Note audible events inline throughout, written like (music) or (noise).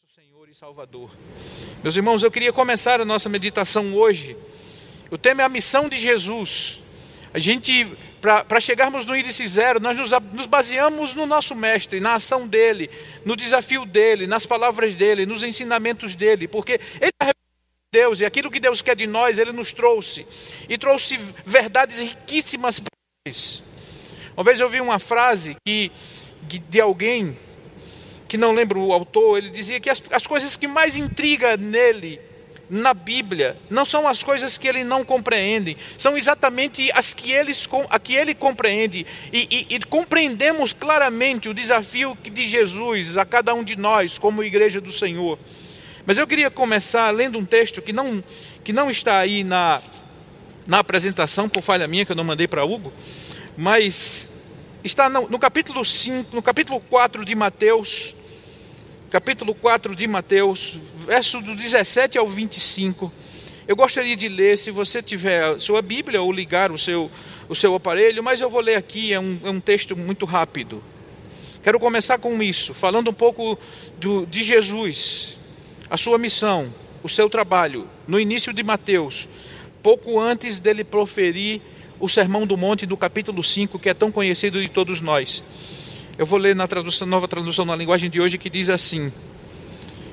nosso Senhor e Salvador. Meus irmãos, eu queria começar a nossa meditação hoje. O tema é a missão de Jesus. A gente, para chegarmos no índice zero, nós nos, nos baseamos no nosso Mestre, na ação dele, no desafio dele, nas palavras dele, nos ensinamentos dele, porque ele é Deus e aquilo que Deus quer de nós, ele nos trouxe. E trouxe verdades riquíssimas para nós. Uma vez eu vi uma frase que, de alguém que não lembro o autor, ele dizia que as, as coisas que mais intriga nele, na Bíblia, não são as coisas que ele não compreende, são exatamente as que, eles, a que ele compreende. E, e, e compreendemos claramente o desafio de Jesus a cada um de nós, como igreja do Senhor. Mas eu queria começar lendo um texto que não, que não está aí na, na apresentação, por falha minha, que eu não mandei para Hugo, mas está no, no capítulo 5, no capítulo 4 de Mateus, capítulo 4 de Mateus, verso do 17 ao 25. Eu gostaria de ler, se você tiver sua Bíblia ou ligar o seu, o seu aparelho, mas eu vou ler aqui, é um, é um texto muito rápido. Quero começar com isso, falando um pouco do, de Jesus, a sua missão, o seu trabalho, no início de Mateus, pouco antes dele proferir o Sermão do Monte do capítulo 5, que é tão conhecido de todos nós. Eu vou ler na tradução, nova tradução na linguagem de hoje que diz assim: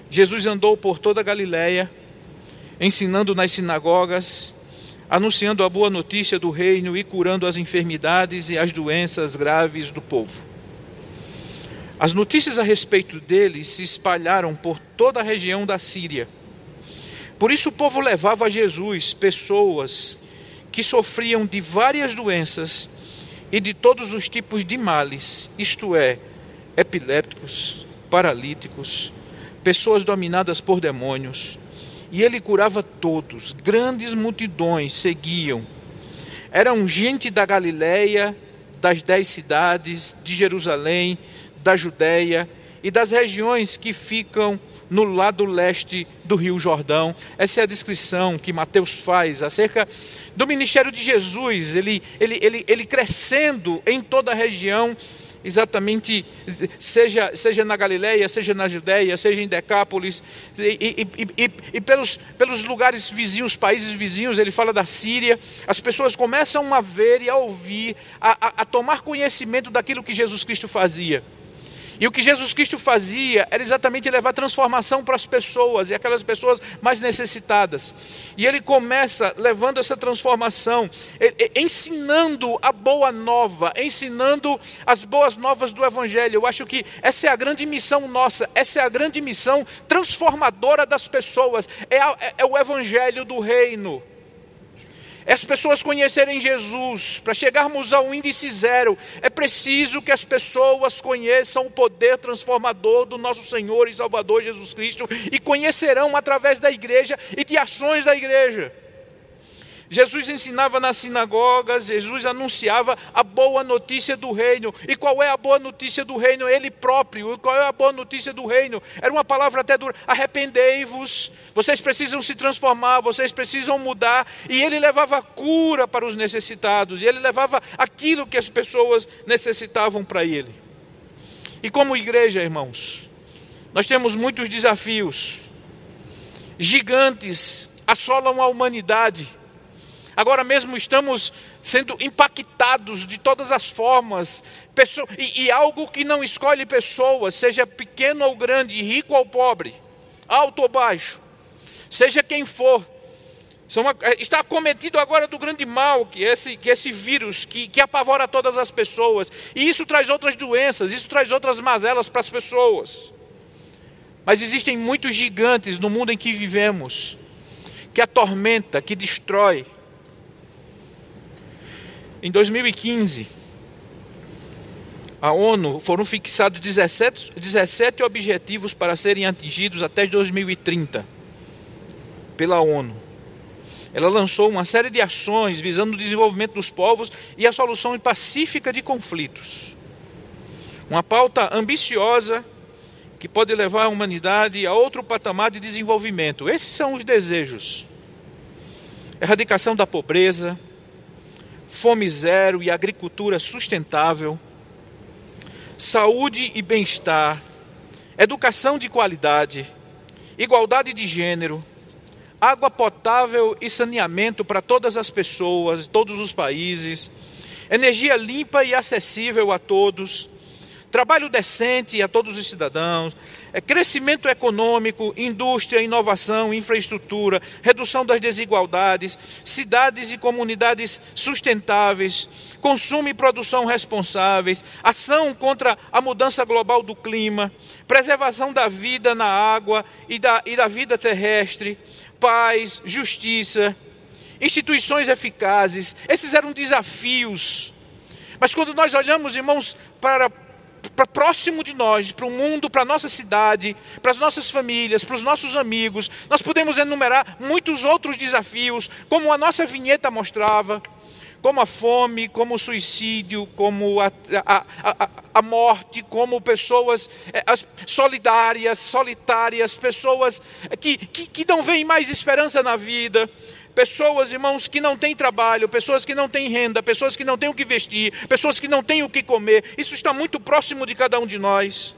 Jesus andou por toda a Galiléia, ensinando nas sinagogas, anunciando a boa notícia do reino e curando as enfermidades e as doenças graves do povo. As notícias a respeito dele se espalharam por toda a região da Síria. Por isso o povo levava a Jesus pessoas que sofriam de várias doenças e de todos os tipos de males, isto é, epilépticos, paralíticos, pessoas dominadas por demônios. E ele curava todos, grandes multidões seguiam. Eram gente da Galiléia, das dez cidades, de Jerusalém, da Judéia e das regiões que ficam no lado leste do Rio Jordão. Essa é a descrição que Mateus faz acerca do ministério de Jesus, ele, ele, ele, ele crescendo em toda a região, exatamente, seja, seja na Galileia, seja na Judéia, seja em Decápolis, e, e, e, e, pelos, pelos lugares vizinhos, países vizinhos, ele fala da Síria, as pessoas começam a ver e a ouvir, a, a, a tomar conhecimento daquilo que Jesus Cristo fazia. E o que Jesus Cristo fazia era exatamente levar transformação para as pessoas, e aquelas pessoas mais necessitadas. E ele começa levando essa transformação, ensinando a boa nova, ensinando as boas novas do Evangelho. Eu acho que essa é a grande missão nossa, essa é a grande missão transformadora das pessoas, é, a, é o Evangelho do Reino as pessoas conhecerem Jesus, para chegarmos ao índice zero, é preciso que as pessoas conheçam o poder transformador do nosso Senhor e Salvador Jesus Cristo e conhecerão através da igreja e de ações da igreja. Jesus ensinava nas sinagogas, Jesus anunciava a boa notícia do reino. E qual é a boa notícia do reino? Ele próprio. E qual é a boa notícia do reino? Era uma palavra até dura: arrependei-vos, vocês precisam se transformar, vocês precisam mudar. E ele levava cura para os necessitados, e ele levava aquilo que as pessoas necessitavam para ele. E como igreja, irmãos, nós temos muitos desafios. Gigantes assolam a humanidade Agora mesmo estamos sendo impactados de todas as formas. Pessoa, e, e, algo que não escolhe pessoas, seja pequeno ou grande, rico ou pobre, alto ou baixo, seja quem for. É, está cometido agora do grande mal, que esse, que esse vírus que, que apavora todas as pessoas. E isso traz outras doenças, isso traz outras mazelas para as pessoas. Mas existem muitos gigantes no mundo em que vivemos, que atormenta, que destrói, em 2015, a ONU foram fixados 17, 17 objetivos para serem atingidos até 2030 pela ONU. Ela lançou uma série de ações visando o desenvolvimento dos povos e a solução pacífica de conflitos. Uma pauta ambiciosa que pode levar a humanidade a outro patamar de desenvolvimento. Esses são os desejos: erradicação da pobreza, fome zero e agricultura sustentável, saúde e bem-estar, educação de qualidade, igualdade de gênero, água potável e saneamento para todas as pessoas, todos os países, energia limpa e acessível a todos, trabalho decente a todos os cidadãos, é crescimento econômico, indústria, inovação, infraestrutura, redução das desigualdades, cidades e comunidades sustentáveis, consumo e produção responsáveis, ação contra a mudança global do clima, preservação da vida na água e da, e da vida terrestre, paz, justiça, instituições eficazes. Esses eram desafios. Mas quando nós olhamos, irmãos, para para próximo de nós, para o mundo, para a nossa cidade, para as nossas famílias, para os nossos amigos. Nós podemos enumerar muitos outros desafios, como a nossa vinheta mostrava, como a fome, como o suicídio, como a, a, a, a morte, como pessoas é, solidárias, solitárias, pessoas que, que, que não veem mais esperança na vida. Pessoas, irmãos, que não têm trabalho, pessoas que não têm renda, pessoas que não têm o que vestir, pessoas que não têm o que comer. Isso está muito próximo de cada um de nós.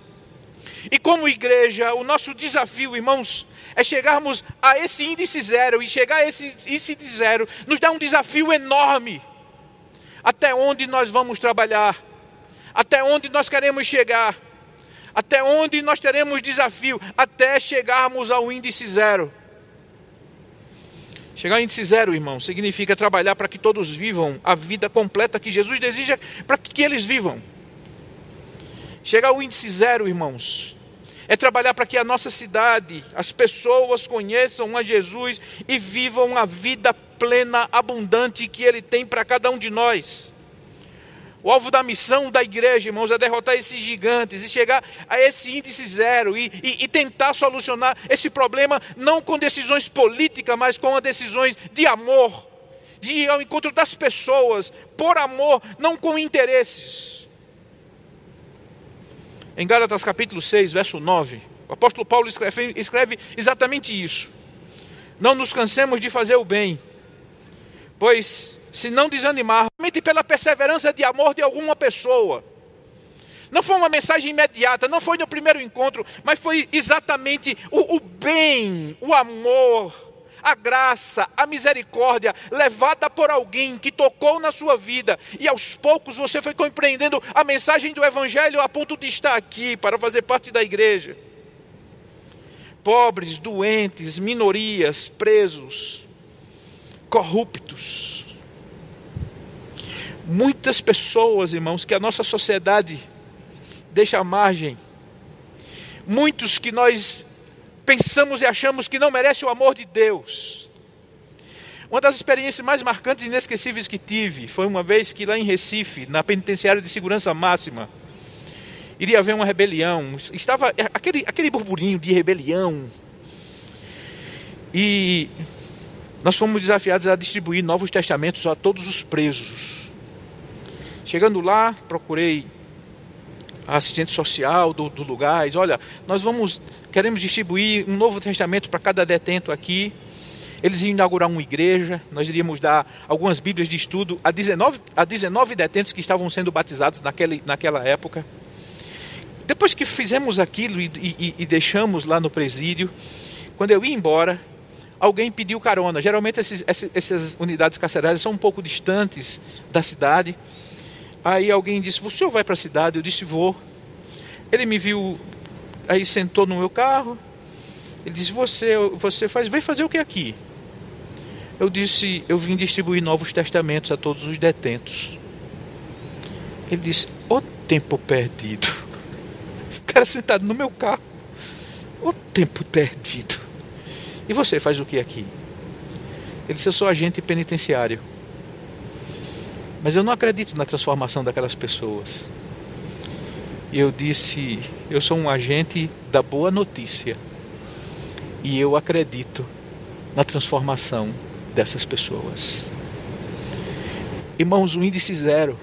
E como igreja, o nosso desafio, irmãos, é chegarmos a esse índice zero. E chegar a esse índice zero nos dá um desafio enorme. Até onde nós vamos trabalhar? Até onde nós queremos chegar? Até onde nós teremos desafio? Até chegarmos ao índice zero. Chegar ao índice zero, irmão, significa trabalhar para que todos vivam a vida completa que Jesus deseja para que eles vivam. Chegar ao índice zero, irmãos, é trabalhar para que a nossa cidade, as pessoas conheçam a Jesus e vivam a vida plena, abundante que Ele tem para cada um de nós. O alvo da missão da igreja, irmãos, é derrotar esses gigantes e chegar a esse índice zero e, e, e tentar solucionar esse problema não com decisões políticas, mas com decisões de amor, de ir ao encontro das pessoas, por amor, não com interesses. Em Gálatas capítulo 6, verso 9, o apóstolo Paulo escreve, escreve exatamente isso. Não nos cansemos de fazer o bem, pois se não desanimar, somente pela perseverança de amor de alguma pessoa. Não foi uma mensagem imediata, não foi no primeiro encontro, mas foi exatamente o, o bem, o amor, a graça, a misericórdia levada por alguém que tocou na sua vida e aos poucos você foi compreendendo a mensagem do Evangelho a ponto de estar aqui para fazer parte da igreja. Pobres, doentes, minorias, presos, corruptos muitas pessoas, irmãos, que a nossa sociedade deixa à margem. Muitos que nós pensamos e achamos que não merecem o amor de Deus. Uma das experiências mais marcantes e inesquecíveis que tive foi uma vez que lá em Recife, na penitenciária de segurança máxima, iria haver uma rebelião. Estava aquele, aquele burburinho de rebelião. E nós fomos desafiados a distribuir novos testamentos a todos os presos. Chegando lá, procurei a assistente social do, do lugar, olha, nós vamos, queremos distribuir um novo testamento para cada detento aqui. Eles iam inaugurar uma igreja, nós iríamos dar algumas bíblias de estudo a 19, a 19 detentos que estavam sendo batizados naquele, naquela época. Depois que fizemos aquilo e, e, e deixamos lá no presídio, quando eu ia embora, alguém pediu carona. Geralmente esses, essas unidades carcerárias são um pouco distantes da cidade. Aí alguém disse: O senhor vai para a cidade? Eu disse: Vou. Ele me viu, aí sentou no meu carro. Ele disse: Você, você faz, vem fazer o que aqui? Eu disse: Eu vim distribuir novos testamentos a todos os detentos. Ele disse: O tempo perdido. (laughs) O cara sentado no meu carro. O tempo perdido. E você faz o que aqui? Ele disse: Eu sou agente penitenciário. Mas eu não acredito na transformação daquelas pessoas. E eu disse: eu sou um agente da boa notícia. E eu acredito na transformação dessas pessoas. Irmãos, o índice zero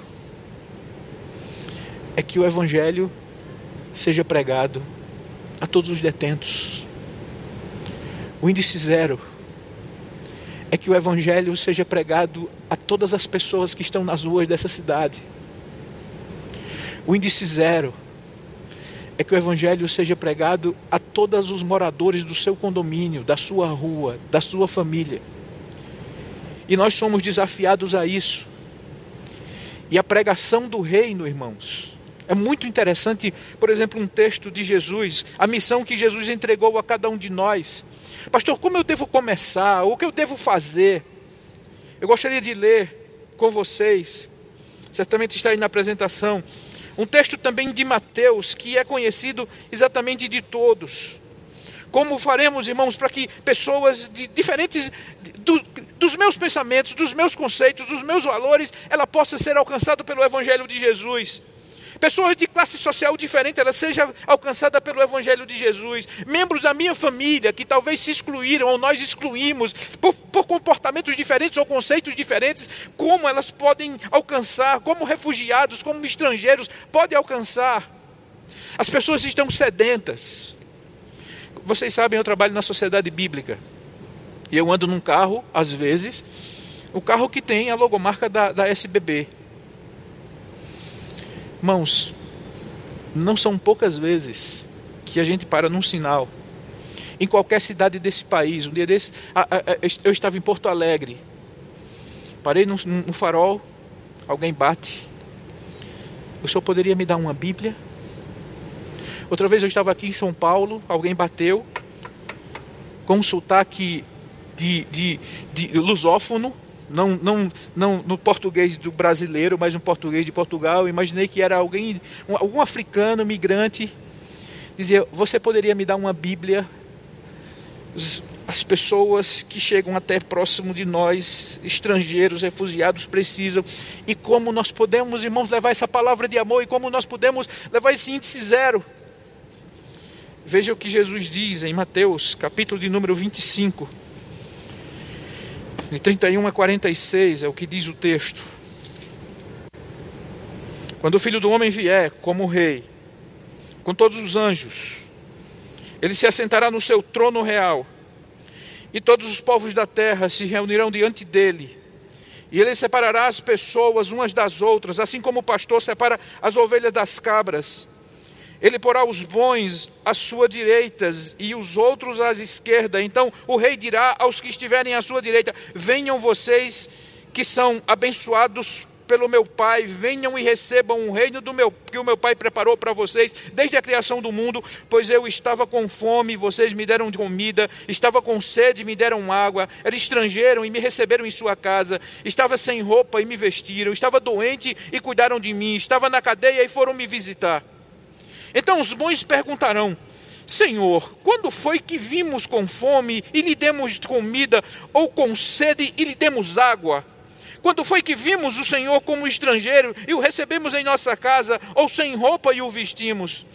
é que o Evangelho seja pregado a todos os detentos. O índice zero é que o Evangelho seja pregado a todas as pessoas que estão nas ruas dessa cidade. O índice zero é que o Evangelho seja pregado a todos os moradores do seu condomínio, da sua rua, da sua família. E nós somos desafiados a isso. E a pregação do reino, irmãos, é muito interessante, por exemplo, um texto de Jesus, a missão que Jesus entregou a cada um de nós. Pastor, como eu devo começar? O que eu devo fazer? Eu gostaria de ler com vocês, certamente está aí na apresentação, um texto também de Mateus, que é conhecido exatamente de todos. Como faremos, irmãos, para que pessoas de diferentes do, dos meus pensamentos, dos meus conceitos, dos meus valores, ela possa ser alcançada pelo Evangelho de Jesus? Pessoas de classe social diferente, ela seja alcançada pelo Evangelho de Jesus, membros da minha família que talvez se excluíram ou nós excluímos por, por comportamentos diferentes ou conceitos diferentes, como elas podem alcançar, como refugiados, como estrangeiros podem alcançar. As pessoas estão sedentas. Vocês sabem, eu trabalho na sociedade bíblica. E eu ando num carro, às vezes, o carro que tem a logomarca da, da SBB. Irmãos, não são poucas vezes que a gente para num sinal. Em qualquer cidade desse país. Um dia desse, eu estava em Porto Alegre. Parei no farol, alguém bate. O senhor poderia me dar uma Bíblia? Outra vez eu estava aqui em São Paulo, alguém bateu com um sotaque de, de, de lusófono não, não, não no português do brasileiro, mas no português de Portugal. Imaginei que era alguém, um, algum africano, migrante. Dizia: Você poderia me dar uma Bíblia? As pessoas que chegam até próximo de nós, estrangeiros, refugiados, precisam. E como nós podemos, irmãos, levar essa palavra de amor e como nós podemos levar esse índice zero. Veja o que Jesus diz em Mateus, capítulo de número 25 de 31 a 46 é o que diz o texto. Quando o filho do homem vier como rei, com todos os anjos, ele se assentará no seu trono real, e todos os povos da terra se reunirão diante dele. E ele separará as pessoas umas das outras, assim como o pastor separa as ovelhas das cabras. Ele porá os bons à sua direita e os outros à esquerda. Então o rei dirá aos que estiverem à sua direita: Venham vocês que são abençoados pelo meu Pai, venham e recebam o reino do meu, que o meu Pai preparou para vocês desde a criação do mundo, pois eu estava com fome, vocês me deram comida, estava com sede, me deram água, era estrangeiro e me receberam em sua casa, estava sem roupa e me vestiram, estava doente e cuidaram de mim, estava na cadeia e foram me visitar. Então os bons perguntarão: Senhor, quando foi que vimos com fome e lhe demos comida, ou com sede e lhe demos água? Quando foi que vimos o Senhor como estrangeiro e o recebemos em nossa casa, ou sem roupa e o vestimos?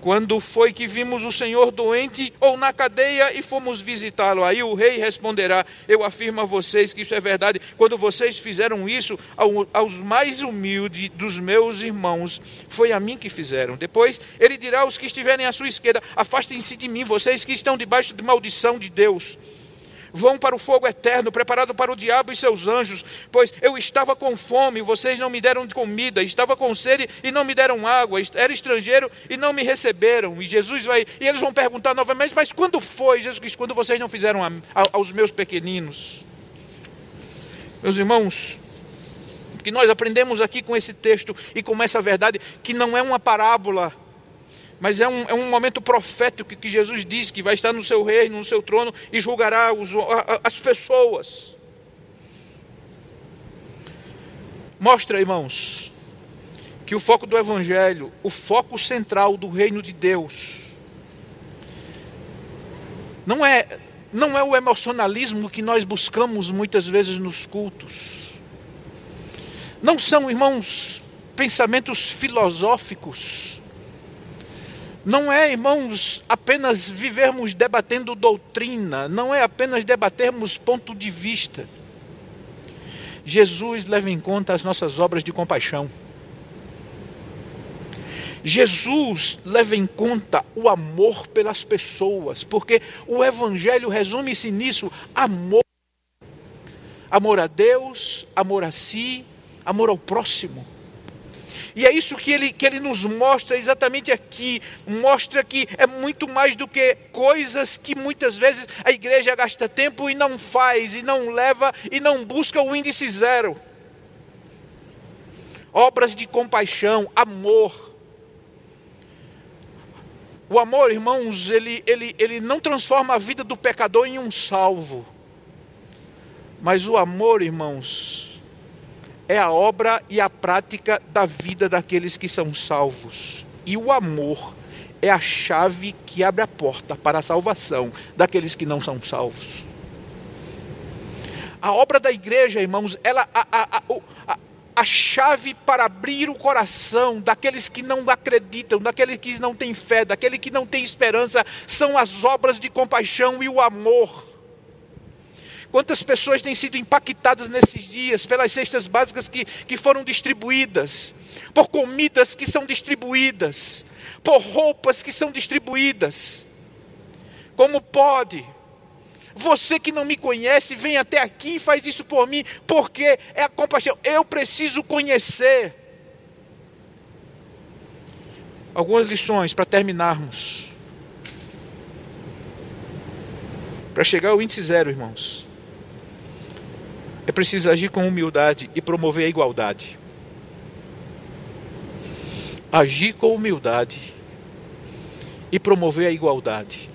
Quando foi que vimos o Senhor doente ou na cadeia e fomos visitá-lo? Aí o rei responderá: Eu afirmo a vocês que isso é verdade. Quando vocês fizeram isso aos mais humildes dos meus irmãos, foi a mim que fizeram. Depois ele dirá aos que estiverem à sua esquerda: Afastem-se de mim, vocês que estão debaixo de maldição de Deus vão para o fogo eterno, preparado para o diabo e seus anjos, pois eu estava com fome, vocês não me deram comida, estava com sede e não me deram água, era estrangeiro e não me receberam. E Jesus vai, e eles vão perguntar novamente, mas quando foi, Jesus diz, quando vocês não fizeram a, a, aos meus pequeninos? Meus irmãos, que nós aprendemos aqui com esse texto e com essa verdade, que não é uma parábola, mas é um, é um momento profético que Jesus diz que vai estar no seu reino, no seu trono e julgará os, as pessoas. Mostra, irmãos, que o foco do Evangelho, o foco central do reino de Deus, não é, não é o emocionalismo que nós buscamos muitas vezes nos cultos. Não são, irmãos, pensamentos filosóficos não é, irmãos, apenas vivermos debatendo doutrina, não é apenas debatermos ponto de vista. Jesus leva em conta as nossas obras de compaixão. Jesus leva em conta o amor pelas pessoas, porque o Evangelho resume-se nisso: amor. Amor a Deus, amor a si, amor ao próximo. E é isso que ele, que ele nos mostra exatamente aqui. Mostra que é muito mais do que coisas que muitas vezes a igreja gasta tempo e não faz, e não leva, e não busca o índice zero. Obras de compaixão, amor. O amor, irmãos, ele, ele, ele não transforma a vida do pecador em um salvo. Mas o amor, irmãos, é a obra e a prática da vida daqueles que são salvos. E o amor é a chave que abre a porta para a salvação daqueles que não são salvos. A obra da igreja, irmãos, ela, a, a, a, a chave para abrir o coração daqueles que não acreditam, daqueles que não têm fé, daqueles que não têm esperança, são as obras de compaixão e o amor. Quantas pessoas têm sido impactadas nesses dias pelas cestas básicas que, que foram distribuídas, por comidas que são distribuídas, por roupas que são distribuídas. Como pode? Você que não me conhece, vem até aqui e faz isso por mim, porque é a compaixão. Eu preciso conhecer. Algumas lições para terminarmos. Para chegar ao índice zero, irmãos é preciso agir com humildade e promover a igualdade. Agir com humildade e promover a igualdade.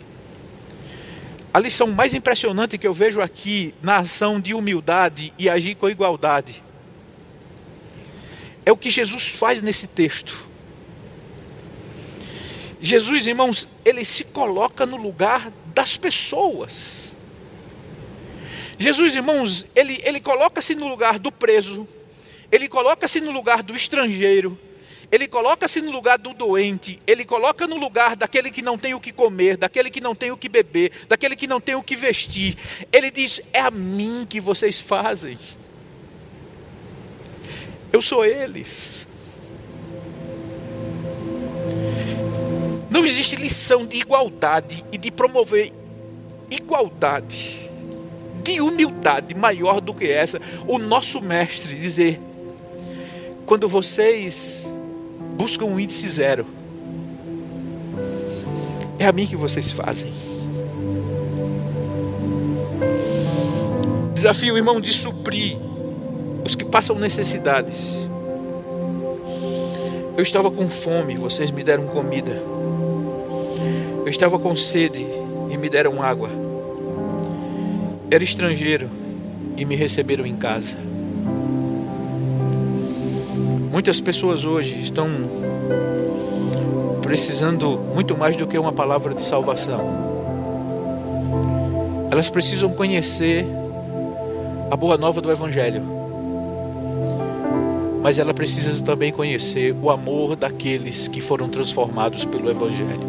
A lição mais impressionante que eu vejo aqui na ação de humildade e agir com igualdade é o que Jesus faz nesse texto. Jesus, irmãos, ele se coloca no lugar das pessoas. Jesus, irmãos, ele, ele coloca-se no lugar do preso, ele coloca-se no lugar do estrangeiro, ele coloca-se no lugar do doente, ele coloca no lugar daquele que não tem o que comer, daquele que não tem o que beber, daquele que não tem o que vestir. Ele diz: É a mim que vocês fazem. Eu sou eles. Não existe lição de igualdade e de promover igualdade de humildade maior do que essa, o nosso mestre dizer: quando vocês buscam um índice zero, é a mim que vocês fazem. Desafio, irmão, de suprir os que passam necessidades. Eu estava com fome, vocês me deram comida. Eu estava com sede e me deram água. Era estrangeiro e me receberam em casa. Muitas pessoas hoje estão precisando muito mais do que uma palavra de salvação. Elas precisam conhecer a boa nova do Evangelho. Mas ela precisa também conhecer o amor daqueles que foram transformados pelo Evangelho.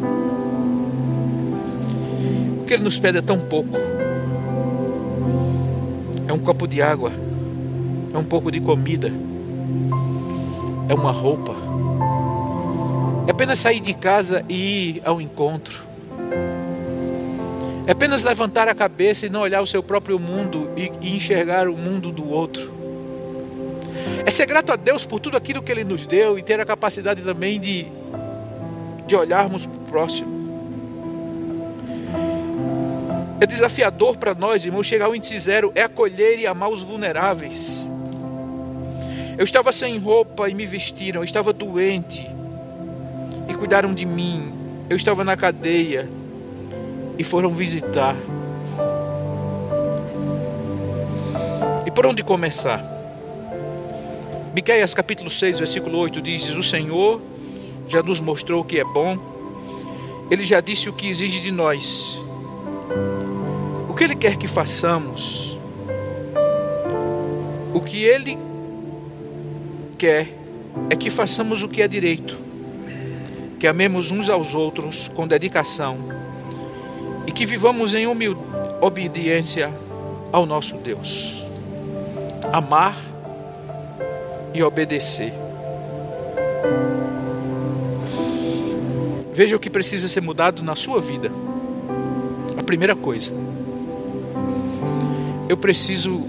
O que ele nos pede é tão pouco copo de água, é um pouco de comida, é uma roupa. É apenas sair de casa e ir ao encontro. É apenas levantar a cabeça e não olhar o seu próprio mundo e, e enxergar o mundo do outro. É ser grato a Deus por tudo aquilo que Ele nos deu e ter a capacidade também de, de olharmos para o próximo. É desafiador para nós, irmãos, chegar ao índice zero, é acolher e amar os vulneráveis. Eu estava sem roupa e me vestiram, eu estava doente e cuidaram de mim. Eu estava na cadeia e foram visitar. E por onde começar? Miqueias capítulo 6, versículo 8 diz: O Senhor já nos mostrou o que é bom, Ele já disse o que exige de nós que Ele quer que façamos, o que Ele quer é que façamos o que é direito, que amemos uns aos outros com dedicação e que vivamos em humilde obediência ao nosso Deus. Amar e obedecer. Veja o que precisa ser mudado na sua vida. A primeira coisa eu preciso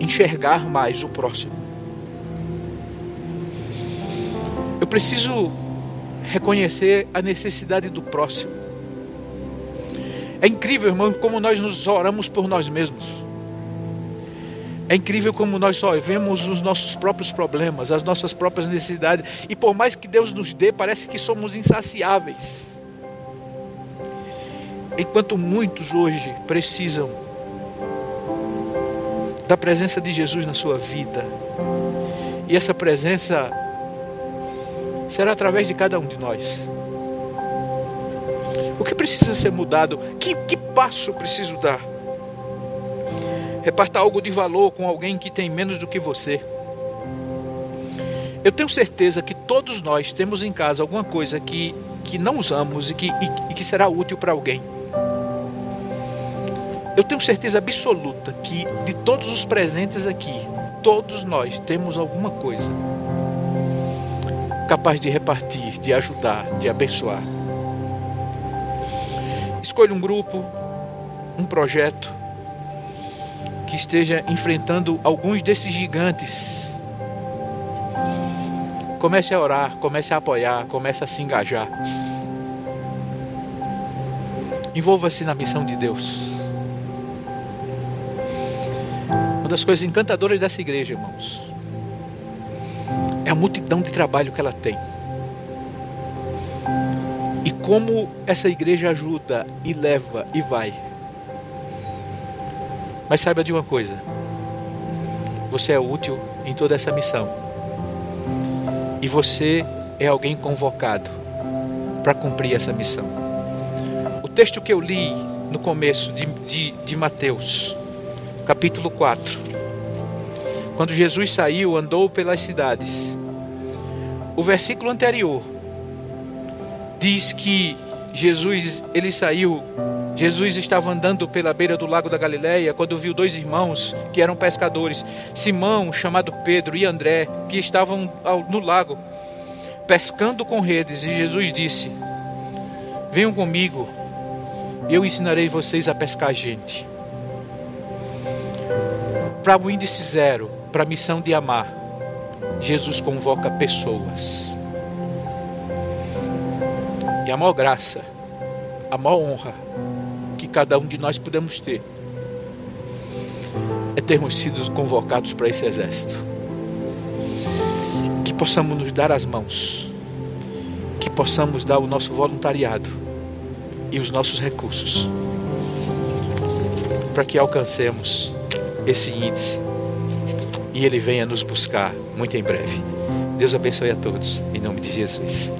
enxergar mais o próximo. Eu preciso reconhecer a necessidade do próximo. É incrível, irmão, como nós nos oramos por nós mesmos. É incrível como nós só vemos os nossos próprios problemas, as nossas próprias necessidades, e por mais que Deus nos dê, parece que somos insaciáveis. Enquanto muitos hoje precisam da presença de Jesus na sua vida, e essa presença será através de cada um de nós. O que precisa ser mudado? Que, que passo preciso dar? Reparta algo de valor com alguém que tem menos do que você. Eu tenho certeza que todos nós temos em casa alguma coisa que, que não usamos e que, e, e que será útil para alguém. Eu tenho certeza absoluta que de todos os presentes aqui, todos nós temos alguma coisa capaz de repartir, de ajudar, de abençoar. Escolha um grupo, um projeto que esteja enfrentando alguns desses gigantes. Comece a orar, comece a apoiar, comece a se engajar. Envolva-se na missão de Deus. Uma das coisas encantadoras dessa igreja, irmãos, é a multidão de trabalho que ela tem. E como essa igreja ajuda e leva e vai. Mas saiba de uma coisa: você é útil em toda essa missão. E você é alguém convocado para cumprir essa missão. O texto que eu li no começo de, de, de Mateus, capítulo 4, quando Jesus saiu, andou pelas cidades. O versículo anterior diz que Jesus, ele saiu, Jesus estava andando pela beira do lago da Galileia quando viu dois irmãos que eram pescadores, Simão, chamado Pedro, e André, que estavam no lago pescando com redes, e Jesus disse: Venham comigo, eu ensinarei vocês a pescar gente. Para o índice zero, para a missão de amar, Jesus convoca pessoas. E a maior graça, a maior honra que cada um de nós podemos ter é termos sido convocados para esse exército. Que possamos nos dar as mãos, que possamos dar o nosso voluntariado e os nossos recursos para que alcancemos esse índice e Ele venha nos buscar muito em breve. Deus abençoe a todos, em nome de Jesus.